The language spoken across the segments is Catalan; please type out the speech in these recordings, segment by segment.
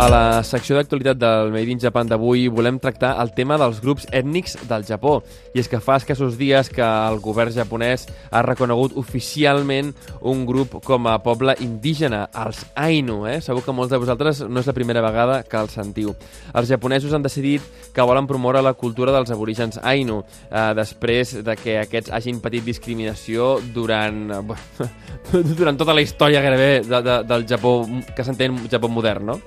A la secció d'actualitat del Made in Japan d'avui volem tractar el tema dels grups ètnics del Japó. I és que fa escassos dies que el govern japonès ha reconegut oficialment un grup com a poble indígena, els Ainu. Eh? Segur que molts de vosaltres no és la primera vegada que el sentiu. Els japonesos han decidit que volen promoure la cultura dels aborígens Ainu, eh, després de que aquests hagin patit discriminació durant, eh, durant tota la història gairebé de, de, del Japó, que s'entén Japó modern, no?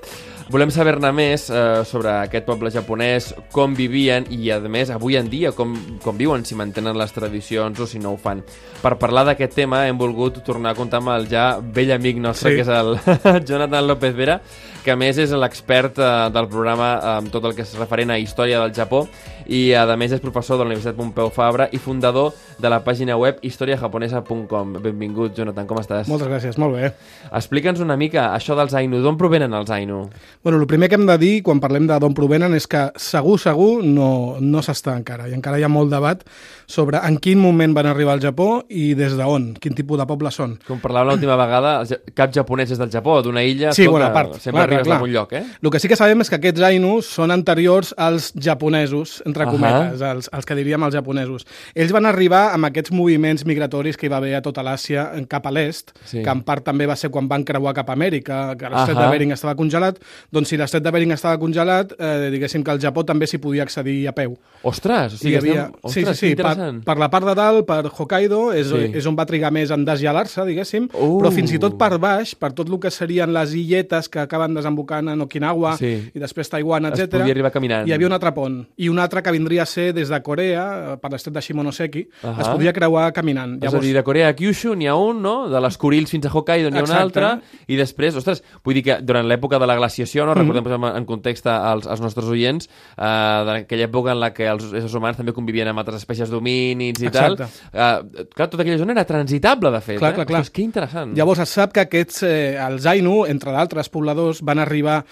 Volem saber-ne més eh, sobre aquest poble japonès, com vivien i, a més, avui en dia, com, com viuen, si mantenen les tradicions o si no ho fan. Per parlar d'aquest tema hem volgut tornar a comptar amb el ja vell amic nostre, sí. que és el Jonathan López Vera, que a més és l'expert eh, del programa amb tot el que és referent a història del Japó i a més és professor de la Universitat Pompeu Fabra i fundador de la pàgina web historiajaponesa.com. Benvingut, Jonathan, com estàs? Moltes gràcies, molt bé. Explica'ns una mica això dels Ainu, d'on provenen els Ainu? Bueno, el primer que hem de dir quan parlem de d'on provenen és que segur, segur no, no s'està encara i encara hi ha molt debat sobre en quin moment van arribar al Japó i des d'on, quin tipus de poble són. Com parlàvem l'última vegada, cap japonès és del Japó, d'una illa, sí, escolta, bona part. sempre clar, arribes clar. a un lloc, eh? El que sí que sabem és que aquests Ainu són anteriors als japonesos, entre Ahà. cometes, els, els que diríem els japonesos. Ells van arribar amb aquests moviments migratoris que hi va haver a tota l'Àsia cap a l'est, Sí. que en part també va ser quan van creuar cap a Amèrica, que l'estret Ahà. de Bering estava congelat, doncs si l'estret de Bering estava congelat, eh, diguéssim que al Japó també s'hi podia accedir a peu. Ostres, o sigui, Hi havia... estem... Ostres, sí, sí, sí, per, per la part de dalt, per Hokkaido, és, Sí. és on va trigar més en desgelar-se, diguéssim, Uh. però fins i tot per baix, per tot el que serien les illetes que acaben desembocant en Okinawa Sí. i després Taiwan, Es etc. podia arribar caminant. Hi havia un altre pont, i un altre que vindria a ser des de Corea, eh, per l'estret de Shimonoseki, Ahà. es podia creuar caminant. És a dir, de Corea a Kyushu n'hi ha un, no? De les Kurils fins a Hokkaido n'hi ha un Exacte. altre, i després, ostres, vull dir que durant l'època de la glaciació, Mhm. no? recordem posem en context als, als nostres oients, eh, d'aquella època en la que els éssers humans també convivien amb altres espècies d'homínids i Exacte. tal, eh, clar, tota aquella zona era transitable, de fet. Clar, eh? clar, clar. Ostres, que interessant. Llavors es sap que aquests, eh, els Ainu, entre d'altres pobladors, van arribar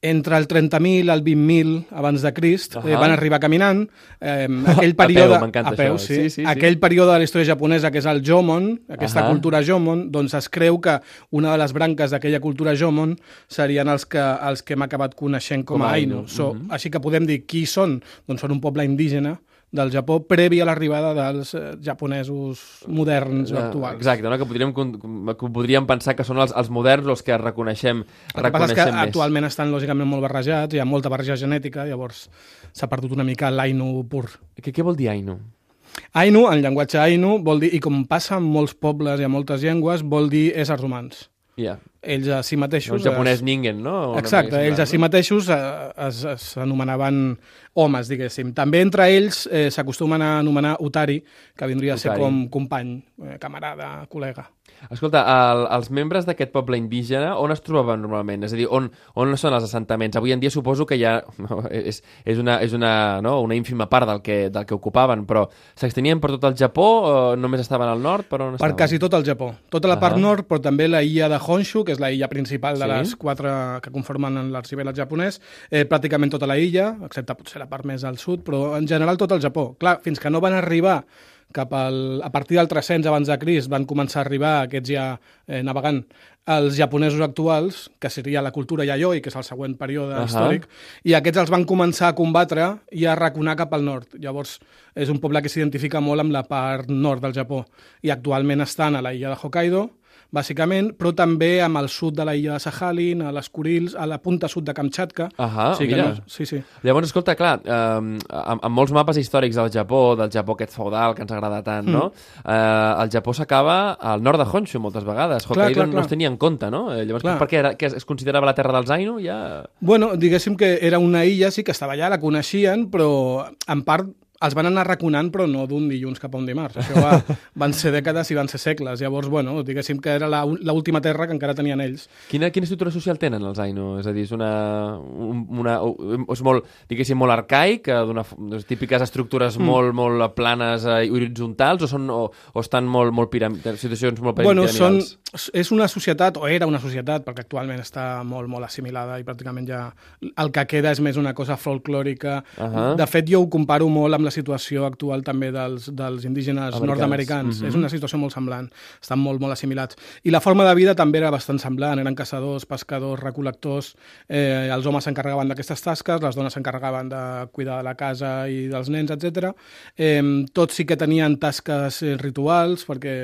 entre el 30.000 al 20.000 abans de Crist, eh, Ahà. van arribar caminant. Eh, aquell A període, peu, m'encanta a peu, això. sí. Sí, sí, sí. Aquell període de la història japonesa que és el Jomon, aquesta Ahà. cultura Jomon, doncs es creu que una de les branques d'aquella cultura Jomon serien els que, els que hem acabat coneixent com, Com a a Ainu. Ainu. So, Mhm. Així que podem dir qui són? Doncs són un poble indígena del Japó previ a l'arribada dels eh, japonesos moderns o Eh, actuals. Exacte, no? que, podríem, que podríem pensar que són els, els moderns els que reconeixem, El que passa és que reconeixem més. actualment estan lògicament molt barrejats, hi ha molta barreja genètica, llavors s'ha perdut una mica l'Ainu pur. Què, què vol dir Ainu? Ainu, en llenguatge Ainu, vol dir, i com passa en molts pobles i en moltes llengües, vol dir éssers humans. Ja, Ells a si mateixos... el japonès es- ningen, no? Una Exacte, ells a si mateixos eh, es, es anomenaven homes, diguéssim. També entre ells eh, s'acostumen a anomenar Utari, que vindria a ser Utari. com company, eh, camarada, col·lega. Escolta, el, els membres d'aquest poble indígena on es trobaven normalment? És a dir, on, on són els assentaments? Avui en dia suposo que ja no, és, és, una, és una, no, una ínfima part del que, del que ocupaven, però s'extenien per tot el Japó o només estaven al nord? Per on Per quasi tot el Japó. Tota la part Ahà. nord, però també la illa de Honshu, que és la illa principal de Sí. les quatre que conformen l'arxipèlag japonès, eh, pràcticament tota la illa, excepte potser la part més al sud, però en general tot el Japó. Clar, fins que no van arribar cap al, a partir del 300 abans de Crist van començar a arribar aquests ja eh, navegant els japonesos actuals, que seria la cultura yayoi, que és el següent període Ahà. històric, i aquests els van començar a combatre i a raconar cap al nord. Llavors, és un poble que s'identifica molt amb la part nord del Japó i actualment estan a la illa de Hokkaido, bàsicament, però també amb el sud de la illa de Sahalin, a les Kurils, a la punta sud de Kamchatka. Ahà, sí, mira. no, sí, sí. Llavors, escolta, clar, eh, amb, amb molts mapes històrics del Japó, del Japó aquest feudal que ens agrada tant, no? Mm. Eh, el Japó s'acaba al nord de Honshu moltes vegades. Hokkaido clar, no clar. es tenia en compte, no? Eh, llavors, Clar. per què era, que es considerava la terra dels Ainu? Ja... Bueno, diguéssim que era una illa, sí que estava allà, la coneixien, però en part els van anar raconant, però no d'un dilluns cap a un dimarts. Això va, van ser dècades i van ser segles. Llavors, bueno, diguéssim que era la- l'última terra que encara tenien ells. Quina, quina estructura social tenen els Ainu? És a dir, és una... un- una és molt, diguéssim, molt arcaic, eh, d'una les típiques estructures mm. molt, molt planes eh, i horitzontals, o, són, o, o estan molt, molt piram... situacions molt Bueno, són, piramidals? és una societat, o era una societat, perquè actualment està molt, molt assimilada i pràcticament ja el que queda és més una cosa folclòrica. Ahà. De fet, jo ho comparo molt amb la situació actual també dels, dels indígenes Americans. nord-americans. Mhm. És una situació molt semblant, estan molt, molt assimilats. I la forma de vida també era bastant semblant, eren caçadors, pescadors, recol·lectors, eh, els homes s'encarregaven d'aquestes tasques, les dones s'encarregaven de cuidar de la casa i dels nens, etc. Eh, tots sí que tenien tasques eh, rituals, perquè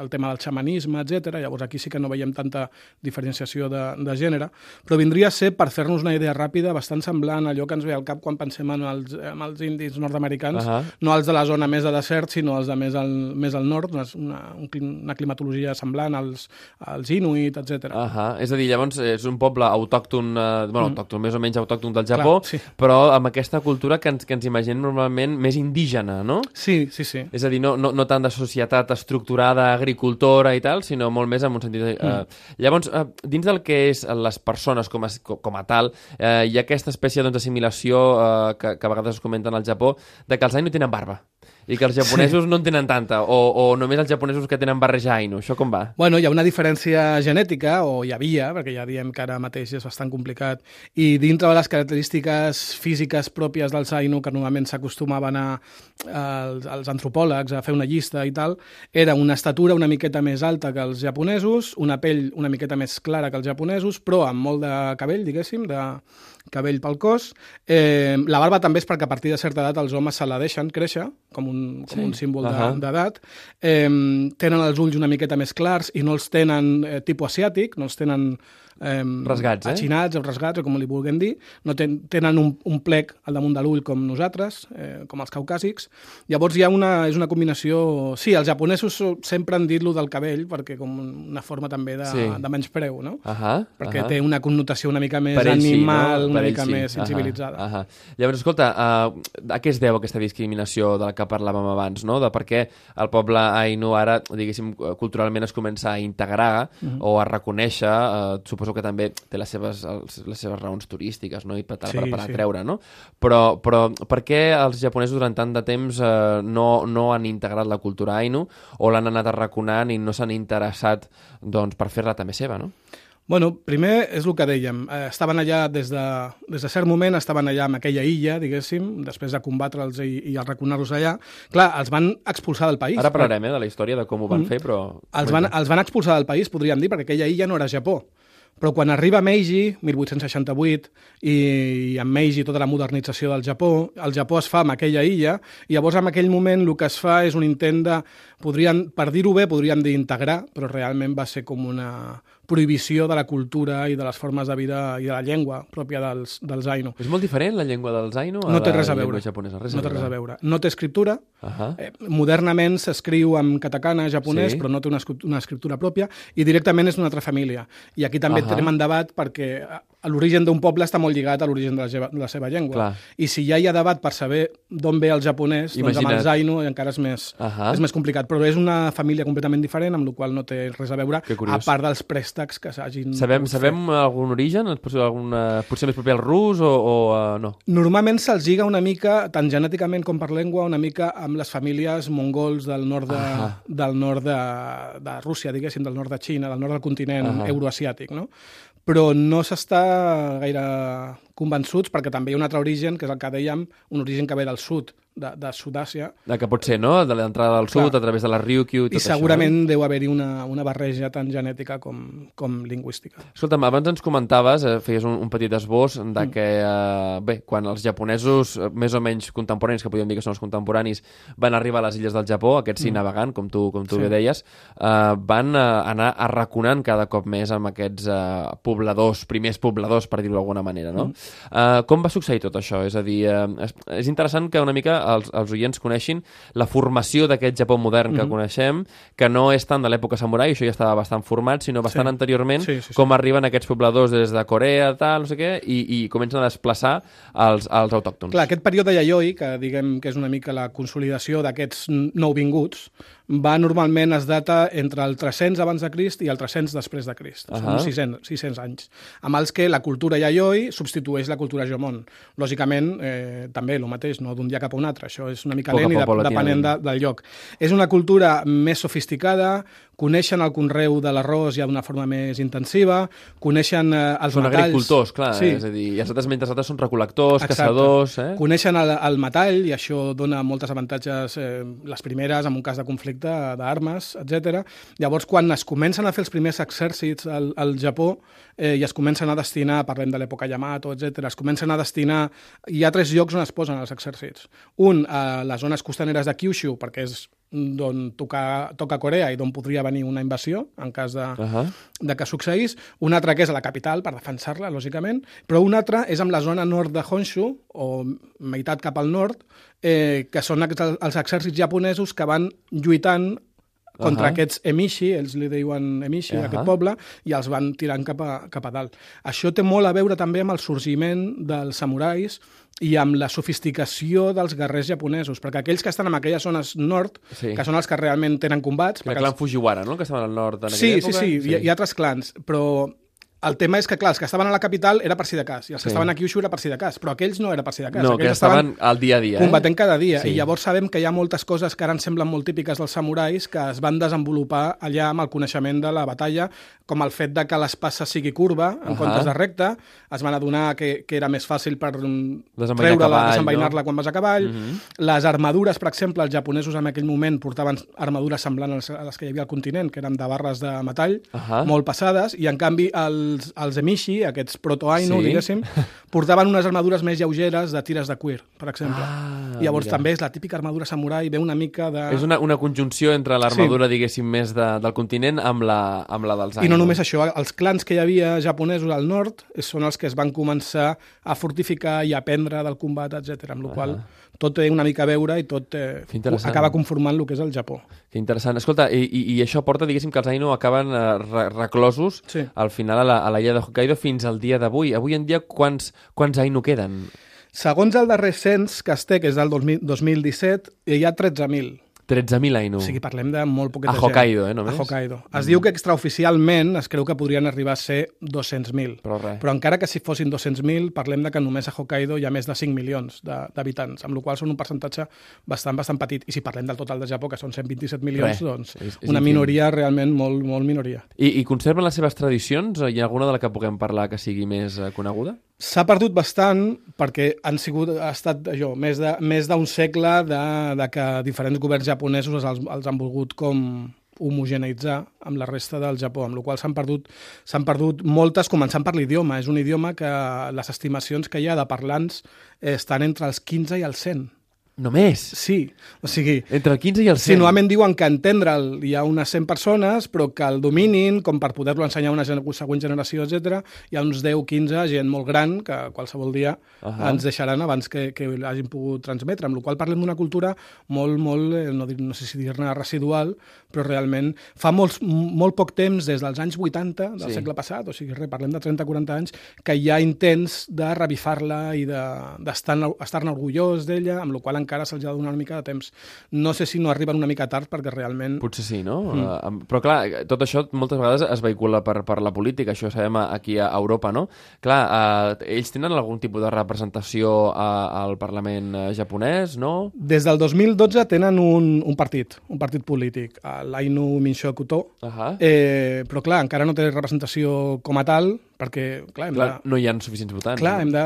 el tema del xamanisme, etc. Llavors aquí sí que no veiem tanta diferenciació de, de gènere, però vindria a ser, per fer-nos una idea ràpida, bastant semblant a allò que ens ve al cap quan pensem en els, en els indis nord-americans, Ahà. no els de la zona més de desert, sinó els de més al, més al nord, una, una, un clim- una climatologia semblant als, als inuit, etc. Ahà. És a dir, llavors és un poble autòcton, eh, bueno, autòcton, més o menys autòcton del Japó, Mm. Clar, sí. però amb aquesta cultura que ens, que ens imaginem normalment més indígena, no? Sí, sí, sí. És a dir, no, no, no tant de societat estructurada, agricultora i tal, sinó molt més en un sentit... Eh, Mm. Llavors, eh, dins del que és les persones com a, com a tal, eh, hi ha aquesta espècie doncs, eh, que, que a vegades es comenta al Japó, de que els Ainu tenen barba i que els japonesos sí. no en tenen tanta, o, o només els japonesos que tenen barreja Ainu. Això com va? Bueno, hi ha una diferència genètica, o hi havia, perquè ja diem que ara mateix és bastant complicat, i dintre de les característiques físiques pròpies dels Ainu, que normalment s'acostumaven a, als, als antropòlegs a fer una llista i tal, era una estatura una miqueta més alta que els japonesos, una pell una miqueta més clara que els japonesos, però amb molt de cabell, diguéssim, de cabell pel cos. Eh, la barba també és perquè a partir de certa edat els homes se la deixen créixer, com un, com Sí. un símbol de- Ahà. d'edat. Eh, tenen els ulls una miqueta més clars i no els tenen eh, tipus asiàtic, no els tenen eh, Rasgats, eh? achinats o rasgats, o com li vulguem dir. No ten, tenen un, un plec al damunt de l'ull com nosaltres, eh, com els caucàsics. Llavors hi ha una, és una combinació... Sí, els japonesos so- sempre han dit-lo del cabell perquè com una forma també de, Sí. de menyspreu, no? Ahà, Perquè ahà. té una connotació una mica més Per sí, animal, no? Una mica sí. més sensibilitzada. Ahà, ahà. Llavors, escolta, uh, a què es deu aquesta discriminació de la que parlàvem abans, no? De per què el poble Ainu ara, diguéssim, culturalment es comença a integrar Mhm. o a reconèixer, uh, suposo que també té les seves, els, les seves raons turístiques, no? I per, Sí, per, per sí. atreure, no? Però, però per què els japonesos durant tant de temps uh, no, no han integrat la cultura Ainu o l'han anat arraconant i no s'han interessat doncs, per fer-la també seva, no? Bueno, primer és el que dèiem. Eh, estaven allà des de, des de cert moment, estaven allà en aquella illa, diguéssim, després de combatre'ls i, i arraconar-los allà. Clar, els van expulsar del país. Ara parlarem eh, de la història, de com ho van Mm. fer, però... Els van, els van expulsar del país, podríem dir, perquè aquella illa no era Japó. Però quan arriba Meiji, 1868, i amb Meiji tota la modernització del Japó, el Japó es fa amb aquella illa, i llavors en aquell moment el que es fa és un intent de, podrien, per dir-ho bé, podríem dir integrar, però realment va ser com una prohibició de la cultura i de les formes de vida i de la llengua pròpia dels, dels Ainu. És molt diferent la llengua dels Ainu a No té la res a llengua veure. japonesa? Res no té res a veure. No té escriptura, Ahà. Eh, modernament s'escriu en katakana japonès, Sí. però no té una, una escriptura pròpia, i directament és d'una altra família. I aquí també Ahà. tenim en debat perquè l'origen d'un poble està molt lligat a l'origen de, la seva- de la seva llengua. Clar. I si ja hi ha debat per saber d'on ve el japonès, doncs amb Imagina't. els Ainu encara és més, Ahà. és més complicat. Però és una família completament diferent, amb la qual no té res a veure, a part dels préstecs que s'hagin... Sabem, sabem algun origen? Potser, alguna, potser més proper al rus o, o uh, no? Normalment se'ls lliga una mica, tant genèticament com per llengua, una mica amb les famílies mongols del nord de, Ahà. del nord de, de Rússia, diguéssim, del nord de Xina, del nord del continent Ahà. euroasiàtic, no? Però no s'està gaire convençuts perquè també hi ha un altre origen, que és el que dèiem, un origen que ve del sud, de, de Sud-àsia, De que pot ser, no? De l'entrada del sud, Clar. a través de la Ryukyu i tot i això. segurament deu haver-hi una, una barreja tant genètica com, com lingüística. Escolta'm, abans ens comentaves, eh, feies un, un petit esbós Mm. de que, eh, bé, quan els japonesos, eh, més o menys contemporanis, que podríem dir que són els contemporanis, van arribar a les illes del Japó, aquests sí navegant, com tu, com tu Mm. Sí. bé deies, eh, van eh, anar arraconant cada cop més amb aquests eh, pobladors, primers pobladors, per dir-ho d'alguna manera, no? Mm. Eh, com va succeir tot això? És a dir, eh, és, és interessant que una mica els, els oients coneixin la formació d'aquest Japó modern que Mhm. coneixem, que no és tant de l'època samurai, això ja estava bastant format, sinó bastant Sí. anteriorment, Sí, sí, sí. com arriben aquests pobladors des de Corea, tal, no sé què, i, i comencen a desplaçar els, els autòctons. Clar, aquest període Yayoi, que diguem que és una mica la consolidació d'aquests nouvinguts, va normalment es data entre el 300 abans de Crist i el 300 després de Crist. Ahà. Són 600, 600 anys. Amb els que la cultura Yayoi substitueix la cultura Jomon. Lògicament, eh, també el mateix, no d'un dia cap a un altre. Això és una mica Poc lent i de, depenent de, del lloc. És una cultura més sofisticada, coneixen el conreu de l'arròs ja d'una forma més intensiva, coneixen eh, els Són metalls... agricultors, clar, sí. és a dir, i els altres mentre els altres són recol·lectors, Exacte. caçadors... Eh? Coneixen el, el metall i això dona moltes avantatges, eh, les primeres en un cas de conflicte d'armes, etc. Llavors, quan es comencen a fer els primers exèrcits al, al Japó eh, i es comencen a destinar, parlem de l'època Yamato, etc., es comencen a destinar... Hi ha tres llocs on es posen els exèrcits. Un, a les zones costaneres de Kyushu, perquè és d'on toca, toca Corea i d'on podria venir una invasió en cas de, Uh -huh. de que succeís, un altre que és a la capital, per defensar-la, lògicament, però un altre és amb la zona nord de Honshu, o meitat cap al nord, eh, que són ex- els exèrcits japonesos que van lluitant contra Ahà. aquests emishi, ells li diuen emishi, Ahà. aquest poble, i els van tirant cap a, cap a dalt. Això té molt a veure també amb el sorgiment dels samurais i amb la sofisticació dels guerrers japonesos, perquè aquells que estan en aquelles zones nord, Sí. que són els que realment tenen combats... El perquè clan els- Fujiwara, no?, que estaven al nord en Sí, aquella sí, època. sí, hi, hi ha altres clans, però el tema és que, clar, els que estaven a la capital era per si de cas, i els que Sí. estaven a Kyushu era per si de cas, però aquells no era per si de cas. No, aquells que estaven al dia a dia. combatent eh? cada dia, Sí. i llavors sabem que hi ha moltes coses que ara ens semblen molt típiques dels samurais que es van desenvolupar allà amb el coneixement de la batalla, com el fet de que l'espasa sigui curva en Ahà. comptes de recta, es van adonar que, que era més fàcil per treure-la, cavall, desembeinar-la no? Mhm. quan vas a cavall. Les armadures, per exemple, els japonesos en aquell moment portaven armadures semblants a les que hi havia al continent, que eren de barres de metall, Ahà. molt pesades, i en canvi els, els emishi, aquests proto-ainu, Sí. diguéssim, portaven unes armadures més lleugeres de tires de cuir, per exemple. Ah, I llavors mira. també és la típica armadura samurai, ve una mica de... És una, una conjunció entre l'armadura, diguéssim, més de, del continent amb la, amb la dels I no Ainu. només això, els clans que hi havia japonesos al nord són els que es van començar a fortificar i a aprendre del combat, etc. amb la qual tot té una mica a veure i tot eh, acaba conformant el que és el Japó. Que interessant. Escolta, i, i, i això porta, diguéssim, que els Ainu acaben eh, re reclosos Sí. al final a la, a la illa de Hokkaido fins al dia d'avui. Avui en dia, quants, quants Ainu queden? Segons el darrer cens que es té, que és del 2000 2017, hi ha 13.000. 13.000 Ainu. O sigui, parlem de molt poqueta A gent. Hokkaido, eh, només? A Hokkaido. Es diu que extraoficialment es creu que podrien arribar a ser 200.000. Però res. Però encara que si fossin 200.000, parlem de que només a Hokkaido hi ha més de 5 milions d'habitants, amb la qual són un percentatge bastant, bastant petit. I si parlem del total de Japó, que són 127 milions, Res. doncs És- és una minoria realment molt, molt minoria. I, I conserven les seves tradicions? Hi ha alguna de la que puguem parlar que sigui més eh, coneguda? S'ha perdut bastant perquè han sigut, ha estat allò, més de- més d'un segle de, de que diferents governs japonesos els, els han volgut com homogeneitzar amb la resta del Japó, amb la qual s'han perdut, perdut moltes, començant per l'idioma. És un idioma que les estimacions que hi ha de parlants eh, estan entre els 15 i els 100. Només? Sí, o sigui, Entre el 15 i el 100? Sí, normalment diuen que entendre'l hi ha unes 100 persones, però que el dominin, com per poder-lo ensenyar a una següent generació, etc. hi ha uns 10-15, gent molt gran, que qualsevol dia Ahà. ens deixaran abans que, que l'hagin pogut transmetre, amb la qual parlem d'una cultura molt, molt, eh, no, dir, no sé si dir-ne residual, però realment fa molts, molt poc temps, des dels anys 80 del Sí. segle passat, o sigui, res, parlem de 30-40 anys, que hi ha intents de revifar-la i d'estar de, d'estar-ne estar-ne orgullós d'ella, amb la qual encara se'ls ha de donar una mica de temps. No sé si no arriben una mica tard, perquè realment... Potser sí, no? Mm. Però clar, tot això moltes vegades es vehicula per, per la política, això sabem aquí a Europa, no? Clar, eh, ells tenen algun tipus de representació a, al Parlament eh, japonès, no? Des del 2012 tenen un, un partit, un partit polític, l'Ainu Minshokuto, Ahà. eh, però clar, encara no té representació com a tal, perquè clar, Clar, de... no hi ha suficients votants. Clar, hem de,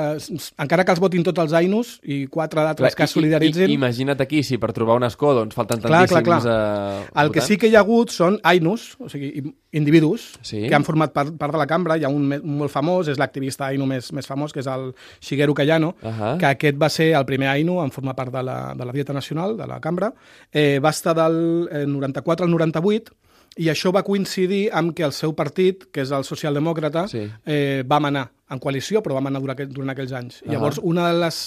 encara que els votin tots els Ainus i quatre d'altres que es solidaritzin... i- Imagina't aquí, si per trobar un escó doncs, falten Clar, tantíssims clar, clar. eh, El que sí que hi ha hagut són Ainus, o sigui, individus, Sí. que han format part, part de la cambra. Hi ha un, un molt famós, és l'activista Ainu més, més famós, que és el Shigeru Kayano, Ahà. que aquest va ser el primer Ainu en formar part de la, de la Dieta Nacional, de la cambra. Eh, va estar del eh, 94 al 98, i això va coincidir amb que el seu partit, que és el socialdemòcrata, Sí. eh, va manar en coalició, però va manar durant, aqu- durant aquells anys. Ah. Llavors, una de les,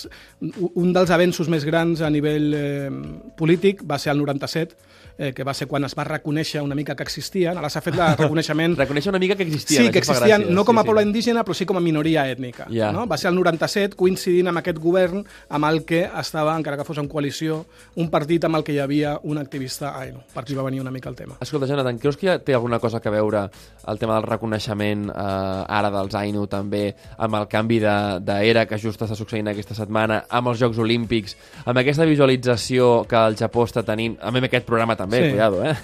un dels avenços més grans a nivell eh, polític va ser el 97, eh, que va ser quan es va reconèixer una mica que existien. Ara s'ha fet el reconeixement... Reconèixer una mica que existien. Sí, que existien no com a Sí, sí. poble indígena, però sí com a minoria ètnica. Ja. No? Va ser el 97, coincidint amb aquest govern amb el que estava, encara que fos en coalició, un partit amb el que hi havia un activista Ainu. Per aquí va venir una mica el tema. Escolta, Jonathan, creus que ja té alguna cosa que veure el tema del reconeixement eh, ara dels Ainu també amb el canvi d'era que just està succeint aquesta setmana, amb els Jocs Olímpics, amb aquesta visualització que el Japó està tenint, amb aquest programa també, sí. cuidado, eh?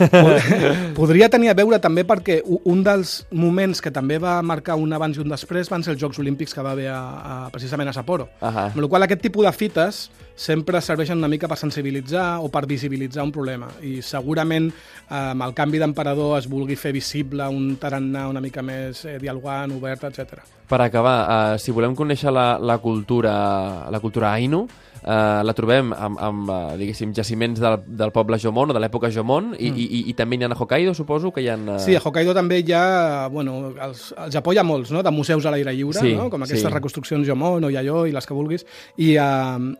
Podria tenir a veure també perquè un dels moments que també va marcar un abans i un després van ser els Jocs Olímpics que va haver a, a, precisament a Sapporo. Uh -huh. Amb la qual aquest tipus de fites sempre serveixen una mica per sensibilitzar o per visibilitzar un problema. I segurament eh, amb el canvi d'emperador es vulgui fer visible un tarannà una mica més eh, dialogant, obert, etc. Per acabar, eh, si volem conèixer la, la cultura la cultura Ainu, eh, la trobem amb, amb eh, diguéssim, jaciments del, del poble Jomon o de l'època Jomon i, mm. i, i, i també n'hi ha a Hokkaido, suposo que hi ha... Uh... Sí, a Hokkaido també hi ha... Bueno, als, al Japó hi ha molts, no?, de museus a l'aire lliure, sí, no? com aquestes sí. reconstruccions Jomon o Yayoi i les que vulguis, i a,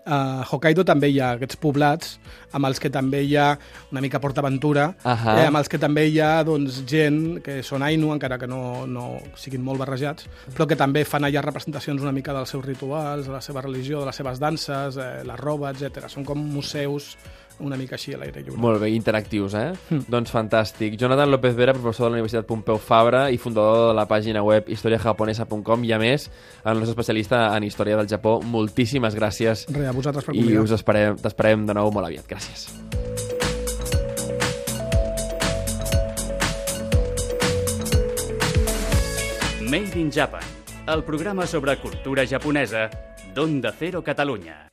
a Hokkaido també hi ha aquests poblats amb els que també hi ha una mica PortAventura, uh -huh. eh, amb els que també hi ha doncs, gent que són Ainu, encara que no, no siguin molt barrejats, però que també fan allà representacions una mica dels seus rituals, de la seva religió, de les seves danses, eh, la roba, etc. Són com museus una mica així a l'aire lliure. Molt bé, interactius, eh? Mm. Doncs fantàstic. Jonathan López Vera, professor de la Universitat Pompeu Fabra i fundador de la pàgina web historiajaponesa.com i, a més, el nostre especialista en història del Japó. Moltíssimes gràcies. Re, a vosaltres per convidar. I us esperem, t'esperem de nou molt aviat. Gràcies. Made in Japan, el programa sobre cultura japonesa d'Onda Cero Catalunya.